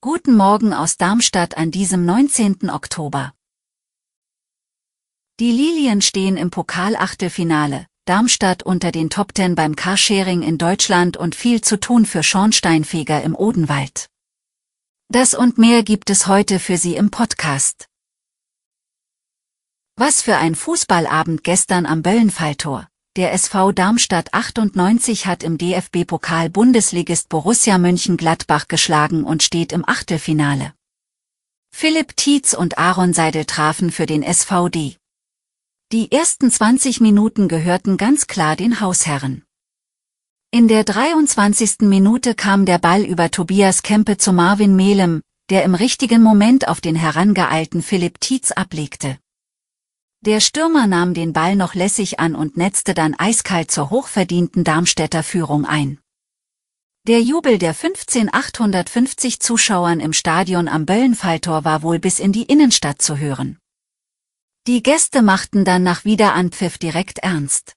Guten Morgen aus Darmstadt an diesem 19. Oktober. Die Lilien stehen im Pokalachtelfinale. Darmstadt unter den Top Ten beim Carsharing in Deutschland und viel zu tun für Schornsteinfeger im Odenwald. Das und mehr gibt es heute für Sie im Podcast. Was für ein Fußballabend gestern am Böllenfalltor. Der SV Darmstadt 98 hat im DFB-Pokal Bundesligist Borussia Mönchengladbach geschlagen und steht im Achtelfinale. Philipp Tietz und Aaron Seidel trafen für den SVD. Die ersten 20 Minuten gehörten ganz klar den Hausherren. In der 23. Minute kam der Ball über Tobias Kempe zu Marvin Melem, der im richtigen Moment auf den herangeeilten Philipp Tietz ablegte. Der Stürmer nahm den Ball noch lässig an und netzte dann eiskalt zur hochverdienten Darmstädter Führung ein. Der Jubel der 15.850 Zuschauern im Stadion am Böllenfalltor war wohl bis in die Innenstadt zu hören. Die Gäste machten dann nach Wiederanpfiff direkt ernst.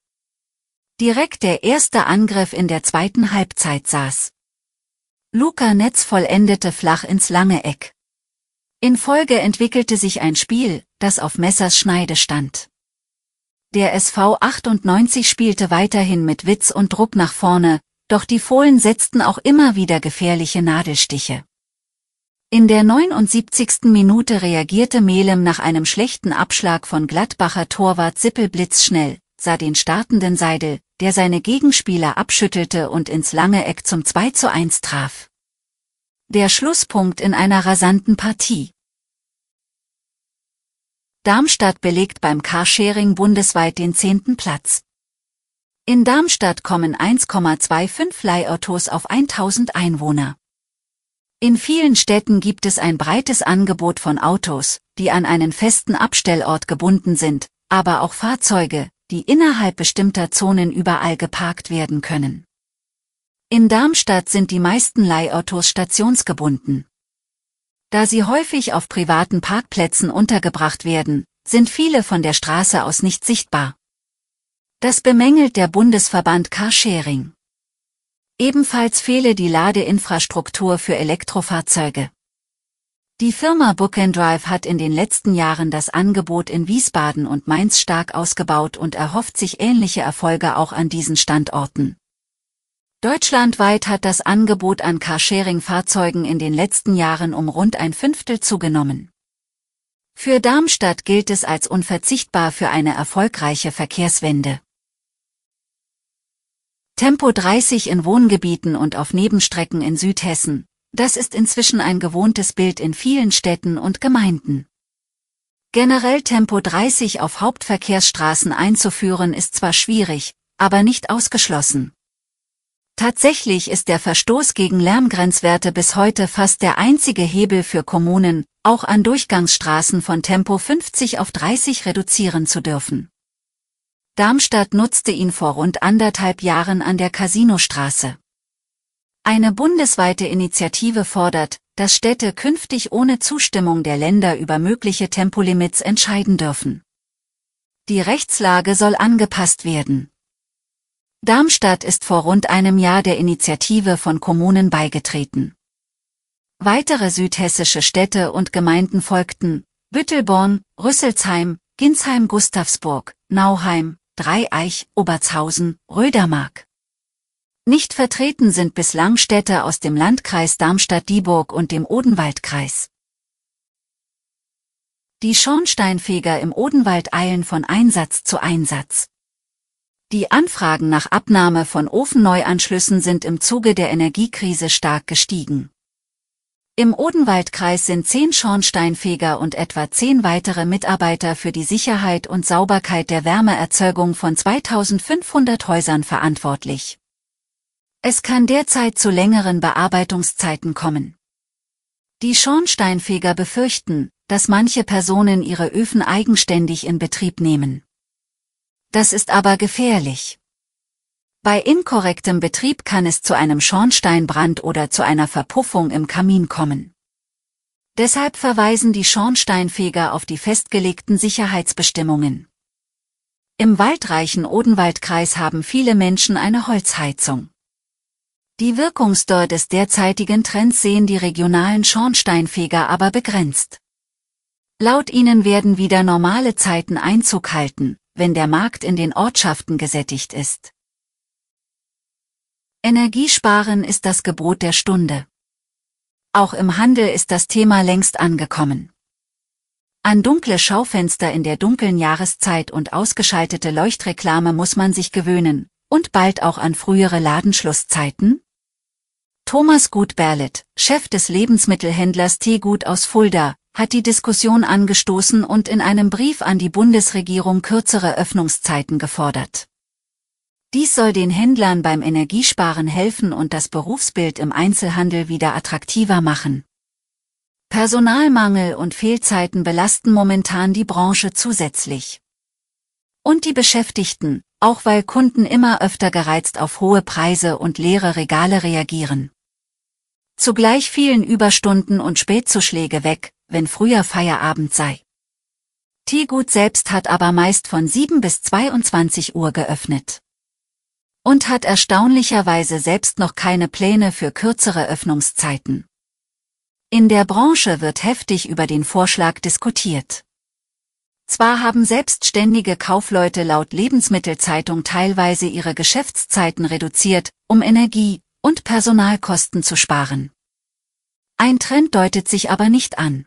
Direkt der erste Angriff in der zweiten Halbzeit saß. Luca Netz vollendete flach ins lange Eck. In Folge entwickelte sich ein Spiel, das auf Messers Schneide stand. Der SV 98 spielte weiterhin mit Witz und Druck nach vorne, doch die Fohlen setzten auch immer wieder gefährliche Nadelstiche. In der 79. Minute reagierte Melem nach einem schlechten Abschlag von Gladbacher Torwart Sippel blitzschnell, sah den startenden Seidel, der seine Gegenspieler abschüttelte und ins lange Eck zum 2 zu 1 traf. Der Schlusspunkt in einer rasanten Partie. Darmstadt belegt beim Carsharing bundesweit den zehnten Platz. In Darmstadt kommen 1,25 Leihautos auf 1000 Einwohner. In vielen Städten gibt es ein breites Angebot von Autos, die an einen festen Abstellort gebunden sind, aber auch Fahrzeuge, die innerhalb bestimmter Zonen überall geparkt werden können. In Darmstadt sind die meisten Leihautos stationsgebunden. Da sie häufig auf privaten Parkplätzen untergebracht werden, sind viele von der Straße aus nicht sichtbar. Das bemängelt der Bundesverband Carsharing. Ebenfalls fehle die Ladeinfrastruktur für Elektrofahrzeuge. Die Firma Book Drive hat in den letzten Jahren das Angebot in Wiesbaden und Mainz stark ausgebaut und erhofft sich ähnliche Erfolge auch an diesen Standorten. Deutschlandweit hat das Angebot an Carsharing-Fahrzeugen in den letzten Jahren um rund ein Fünftel zugenommen. Für Darmstadt gilt es als unverzichtbar für eine erfolgreiche Verkehrswende. Tempo 30 in Wohngebieten und auf Nebenstrecken in Südhessen, das ist inzwischen ein gewohntes Bild in vielen Städten und Gemeinden. Generell Tempo 30 auf Hauptverkehrsstraßen einzuführen ist zwar schwierig, aber nicht ausgeschlossen. Tatsächlich ist der Verstoß gegen Lärmgrenzwerte bis heute fast der einzige Hebel für Kommunen, auch an Durchgangsstraßen von Tempo 50 auf 30 reduzieren zu dürfen. Darmstadt nutzte ihn vor rund anderthalb Jahren an der Casinostraße. Eine bundesweite Initiative fordert, dass Städte künftig ohne Zustimmung der Länder über mögliche Tempolimits entscheiden dürfen. Die Rechtslage soll angepasst werden. Darmstadt ist vor rund einem Jahr der Initiative von Kommunen beigetreten. Weitere südhessische Städte und Gemeinden folgten, Büttelborn, Rüsselsheim, Ginsheim-Gustavsburg, Nauheim, Dreieich, Obertshausen, Rödermark. Nicht vertreten sind bislang Städte aus dem Landkreis Darmstadt-Dieburg und dem Odenwaldkreis. Die Schornsteinfeger im Odenwald eilen von Einsatz zu Einsatz. Die Anfragen nach Abnahme von Ofenneuanschlüssen sind im Zuge der Energiekrise stark gestiegen. Im Odenwaldkreis sind zehn Schornsteinfeger und etwa zehn weitere Mitarbeiter für die Sicherheit und Sauberkeit der Wärmeerzeugung von 2500 Häusern verantwortlich. Es kann derzeit zu längeren Bearbeitungszeiten kommen. Die Schornsteinfeger befürchten, dass manche Personen ihre Öfen eigenständig in Betrieb nehmen. Das ist aber gefährlich. Bei inkorrektem Betrieb kann es zu einem Schornsteinbrand oder zu einer Verpuffung im Kamin kommen. Deshalb verweisen die Schornsteinfeger auf die festgelegten Sicherheitsbestimmungen. Im waldreichen Odenwaldkreis haben viele Menschen eine Holzheizung. Die Wirkungsdauer des derzeitigen Trends sehen die regionalen Schornsteinfeger aber begrenzt. Laut ihnen werden wieder normale Zeiten Einzug halten, wenn der Markt in den Ortschaften gesättigt ist. Energiesparen ist das Gebot der Stunde. Auch im Handel ist das Thema längst angekommen. An dunkle Schaufenster in der dunklen Jahreszeit und ausgeschaltete Leuchtreklame muss man sich gewöhnen, und bald auch an frühere Ladenschlusszeiten? Thomas Gut-Berlet, Chef des Lebensmittelhändlers Teegut aus Fulda, hat die Diskussion angestoßen und in einem Brief an die Bundesregierung kürzere Öffnungszeiten gefordert. Dies soll den Händlern beim Energiesparen helfen und das Berufsbild im Einzelhandel wieder attraktiver machen. Personalmangel und Fehlzeiten belasten momentan die Branche zusätzlich. Und die Beschäftigten, auch weil Kunden immer öfter gereizt auf hohe Preise und leere Regale reagieren. Zugleich fielen Überstunden und Spätzuschläge weg, wenn früher Feierabend sei. Teegut selbst hat aber meist von 7 bis 22 Uhr geöffnet und hat erstaunlicherweise selbst noch keine Pläne für kürzere Öffnungszeiten. In der Branche wird heftig über den Vorschlag diskutiert. Zwar haben selbstständige Kaufleute laut Lebensmittelzeitung teilweise ihre Geschäftszeiten reduziert, um Energie- und Personalkosten zu sparen. Ein Trend deutet sich aber nicht an.